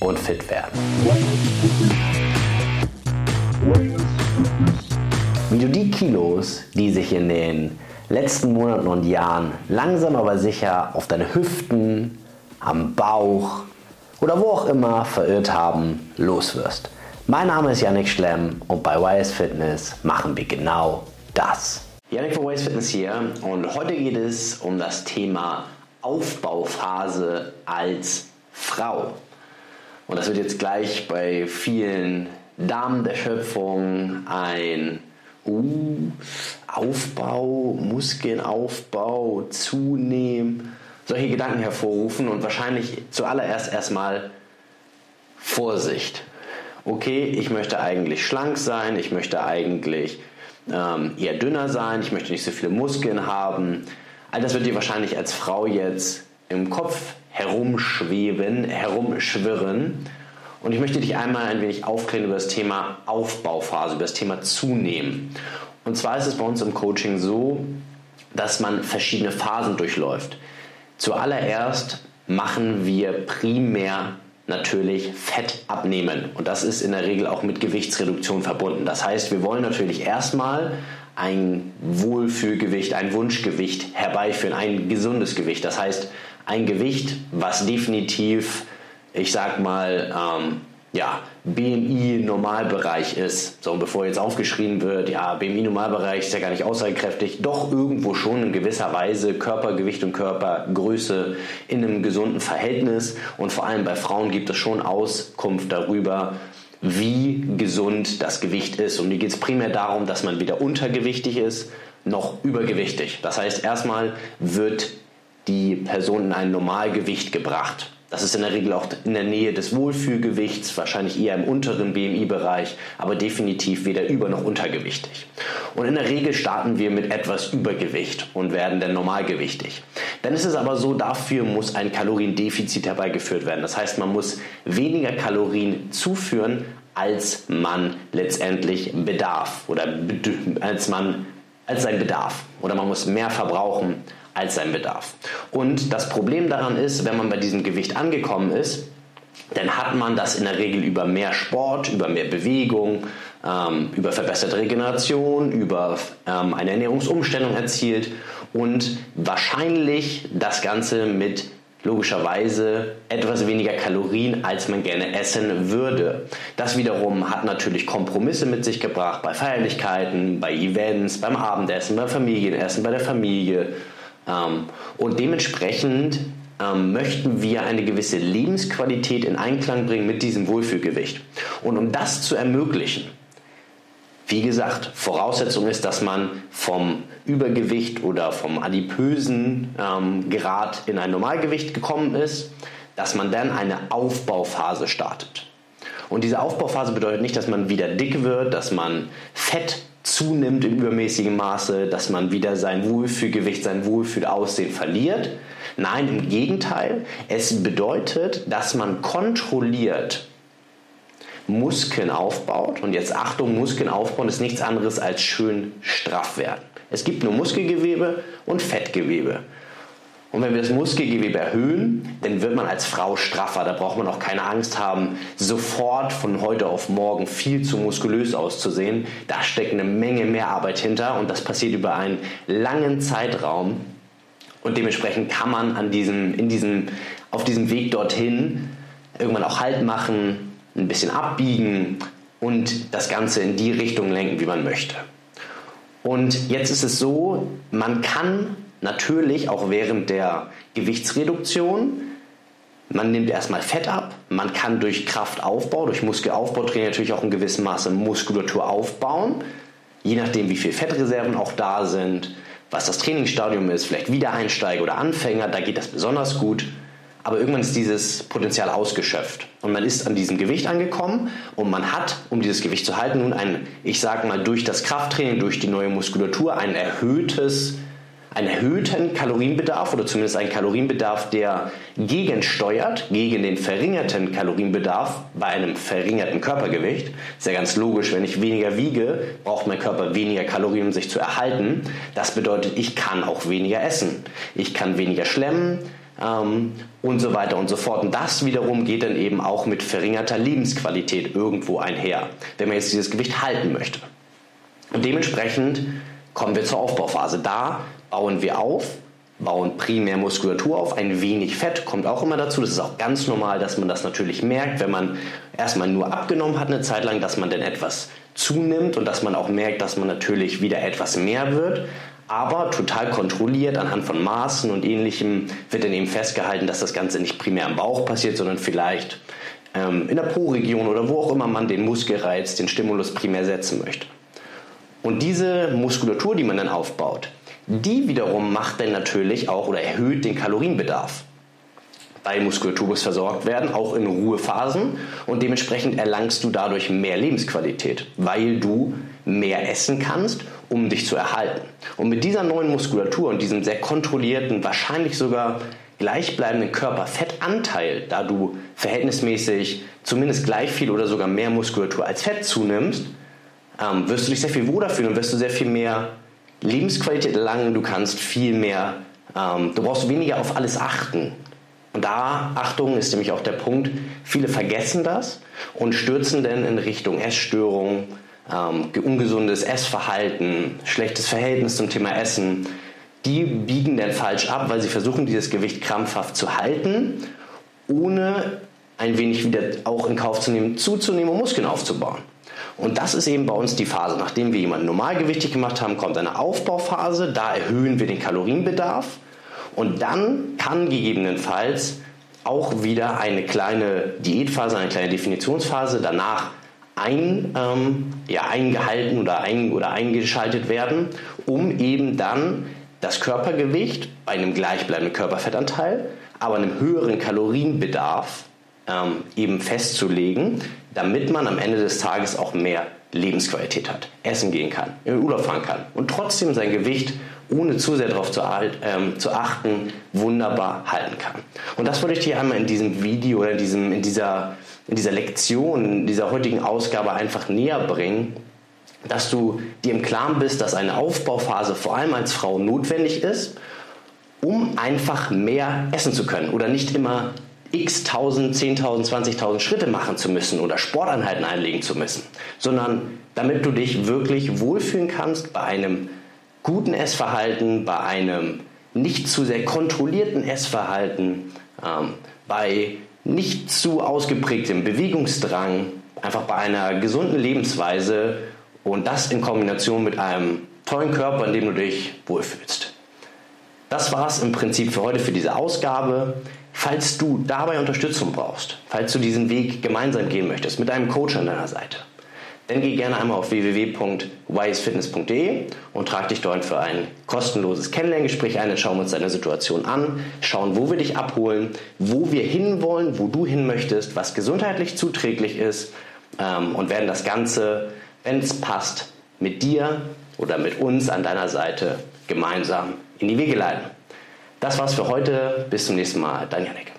und fit werden. Wie du die Kilos, die sich in den letzten Monaten und Jahren langsam aber sicher auf deine Hüften, am Bauch oder wo auch immer verirrt haben, loswirst. Mein Name ist Yannick Schlemm und bei YS Fitness machen wir genau das. Yannick von YS Fitness hier und heute geht es um das Thema Aufbauphase als Frau. Und das wird jetzt gleich bei vielen Damen der Schöpfung ein uh, Aufbau, Muskelaufbau, zunehmen, solche Gedanken hervorrufen und wahrscheinlich zuallererst erstmal Vorsicht. Okay, ich möchte eigentlich schlank sein, ich möchte eigentlich ähm, eher dünner sein, ich möchte nicht so viele Muskeln haben. All das wird dir wahrscheinlich als Frau jetzt im Kopf herumschweben, herumschwirren. Und ich möchte dich einmal ein wenig aufklären über das Thema Aufbauphase, über das Thema Zunehmen. Und zwar ist es bei uns im Coaching so, dass man verschiedene Phasen durchläuft. Zuallererst machen wir primär natürlich Fett abnehmen. Und das ist in der Regel auch mit Gewichtsreduktion verbunden. Das heißt, wir wollen natürlich erstmal ein Wohlfühlgewicht, ein Wunschgewicht herbeiführen, ein gesundes Gewicht. Das heißt, ein Gewicht, was definitiv, ich sag mal, ähm, ja, BMI-Normalbereich ist. So, und bevor jetzt aufgeschrieben wird, ja, BMI-Normalbereich ist ja gar nicht aussagekräftig, doch irgendwo schon in gewisser Weise Körpergewicht und Körpergröße in einem gesunden Verhältnis. Und vor allem bei Frauen gibt es schon Auskunft darüber, wie gesund das Gewicht ist. Und mir geht es primär darum, dass man weder untergewichtig ist noch übergewichtig. Das heißt, erstmal wird die Person in ein Normalgewicht gebracht. Das ist in der Regel auch in der Nähe des Wohlfühlgewichts, wahrscheinlich eher im unteren BMI-Bereich, aber definitiv weder über noch untergewichtig. Und in der Regel starten wir mit etwas Übergewicht und werden dann normalgewichtig. Dann ist es aber so, dafür muss ein Kaloriendefizit herbeigeführt werden. Das heißt, man muss weniger Kalorien zuführen, als man letztendlich bedarf oder als man als sein Bedarf oder man muss mehr verbrauchen als sein Bedarf. Und das Problem daran ist, wenn man bei diesem Gewicht angekommen ist, dann hat man das in der Regel über mehr Sport, über mehr Bewegung, ähm, über verbesserte Regeneration, über ähm, eine Ernährungsumstellung erzielt und wahrscheinlich das Ganze mit logischerweise etwas weniger Kalorien, als man gerne essen würde. Das wiederum hat natürlich Kompromisse mit sich gebracht bei Feierlichkeiten, bei Events, beim Abendessen, beim Familienessen, bei der Familie und dementsprechend ähm, möchten wir eine gewisse Lebensqualität in Einklang bringen mit diesem Wohlfühlgewicht. Und um das zu ermöglichen, wie gesagt, Voraussetzung ist, dass man vom Übergewicht oder vom adipösen ähm, Grad in ein Normalgewicht gekommen ist, dass man dann eine Aufbauphase startet. Und diese Aufbauphase bedeutet nicht, dass man wieder dick wird, dass man Fett zunimmt in übermäßigem Maße, dass man wieder sein Wohlfühlgewicht, sein Wohlfühlaussehen verliert. Nein, im Gegenteil, es bedeutet, dass man kontrolliert Muskeln aufbaut. Und jetzt Achtung, Muskeln aufbauen ist nichts anderes als schön straff werden. Es gibt nur Muskelgewebe und Fettgewebe. Und wenn wir das Muskelgewebe erhöhen, dann wird man als Frau straffer. Da braucht man auch keine Angst haben, sofort von heute auf morgen viel zu muskulös auszusehen. Da steckt eine Menge mehr Arbeit hinter und das passiert über einen langen Zeitraum. Und dementsprechend kann man an diesem, in diesem, auf diesem Weg dorthin irgendwann auch Halt machen, ein bisschen abbiegen und das Ganze in die Richtung lenken, wie man möchte. Und jetzt ist es so, man kann natürlich auch während der Gewichtsreduktion. Man nimmt erstmal Fett ab. Man kann durch Kraftaufbau, durch Muskelaufbautraining natürlich auch in gewissem Maße Muskulatur aufbauen. Je nachdem, wie viel Fettreserven auch da sind, was das Trainingsstadium ist, vielleicht Wiedereinsteiger oder Anfänger, da geht das besonders gut. Aber irgendwann ist dieses Potenzial ausgeschöpft und man ist an diesem Gewicht angekommen und man hat, um dieses Gewicht zu halten, nun ein, ich sage mal, durch das Krafttraining, durch die neue Muskulatur ein erhöhtes einen erhöhten Kalorienbedarf oder zumindest einen Kalorienbedarf, der gegensteuert gegen den verringerten Kalorienbedarf bei einem verringerten Körpergewicht. Ist ja ganz logisch, wenn ich weniger wiege, braucht mein Körper weniger Kalorien, um sich zu erhalten. Das bedeutet, ich kann auch weniger essen. Ich kann weniger schlemmen. ähm, und so weiter und so fort. Und das wiederum geht dann eben auch mit verringerter Lebensqualität irgendwo einher, wenn man jetzt dieses Gewicht halten möchte. Und dementsprechend kommen wir zur Aufbauphase. Da bauen wir auf, bauen primär Muskulatur auf, ein wenig Fett kommt auch immer dazu. Das ist auch ganz normal, dass man das natürlich merkt, wenn man erstmal nur abgenommen hat eine Zeit lang, dass man dann etwas zunimmt und dass man auch merkt, dass man natürlich wieder etwas mehr wird. Aber total kontrolliert anhand von Maßen und ähnlichem wird dann eben festgehalten, dass das Ganze nicht primär am Bauch passiert, sondern vielleicht ähm, in der Po-Region oder wo auch immer man den Muskelreiz, den Stimulus primär setzen möchte. Und diese Muskulatur, die man dann aufbaut, die wiederum macht dann natürlich auch oder erhöht den Kalorienbedarf. Weil Muskulatur muss versorgt werden, auch in Ruhephasen und dementsprechend erlangst du dadurch mehr Lebensqualität, weil du mehr essen kannst, um dich zu erhalten. Und mit dieser neuen Muskulatur und diesem sehr kontrollierten, wahrscheinlich sogar gleichbleibenden Körperfettanteil, da du verhältnismäßig zumindest gleich viel oder sogar mehr Muskulatur als Fett zunimmst, ähm, wirst du dich sehr viel wohler fühlen und wirst du sehr viel mehr Lebensqualität erlangen. Du kannst viel mehr, ähm, du brauchst weniger auf alles achten. Und da, Achtung, ist nämlich auch der Punkt, viele vergessen das und stürzen dann in Richtung Essstörung, ähm, ungesundes Essverhalten, schlechtes Verhältnis zum Thema Essen. Die biegen dann falsch ab, weil sie versuchen, dieses Gewicht krampfhaft zu halten, ohne ein wenig wieder auch in Kauf zu nehmen, zuzunehmen und Muskeln aufzubauen. Und das ist eben bei uns die Phase. Nachdem wir jemanden normalgewichtig gemacht haben, kommt eine Aufbauphase. Da erhöhen wir den Kalorienbedarf. Und dann kann gegebenenfalls auch wieder eine kleine Diätphase, eine kleine Definitionsphase danach ein, ähm, ja, eingehalten oder, ein, oder eingeschaltet werden, um eben dann das Körpergewicht bei einem gleichbleibenden Körperfettanteil, aber einem höheren Kalorienbedarf ähm, eben festzulegen, damit man am Ende des Tages auch mehr Lebensqualität hat, essen gehen kann, in den Urlaub fahren kann und trotzdem sein Gewicht ohne zu sehr darauf zu, ähm, zu, achten, wunderbar halten kann. Und das wollte ich dir einmal in diesem Video oder in, diesem, in, dieser, in dieser Lektion, in dieser heutigen Ausgabe einfach näher bringen, dass du dir im Klaren bist, dass eine Aufbauphase vor allem als Frau notwendig ist, um einfach mehr essen zu können oder nicht immer x tausend, 10.000, 20.000 Schritte machen zu müssen oder Sporteinheiten einlegen zu müssen, sondern damit du dich wirklich wohlfühlen kannst bei einem guten Essverhalten, bei einem nicht zu sehr kontrollierten Essverhalten, ähm, bei nicht zu ausgeprägtem Bewegungsdrang, einfach bei einer gesunden Lebensweise und das in Kombination mit einem tollen Körper, in dem du dich wohlfühlst. Das war es im Prinzip für heute für diese Ausgabe. Falls du dabei Unterstützung brauchst, falls du diesen Weg gemeinsam gehen möchtest, mit einem Coach an deiner Seite, dann geh gerne einmal auf www.wisefitness.de und trag dich dort für ein kostenloses Kennenlerngespräch ein. Dann schauen wir uns deine Situation an, schauen, wo wir dich abholen, wo wir hinwollen, wo du hin möchtest, was gesundheitlich zuträglich ist ähm, und werden das Ganze, wenn es passt, mit dir oder mit uns an deiner Seite gemeinsam in die Wege leiten. Das war's für heute. Bis zum nächsten Mal. Dein Janik.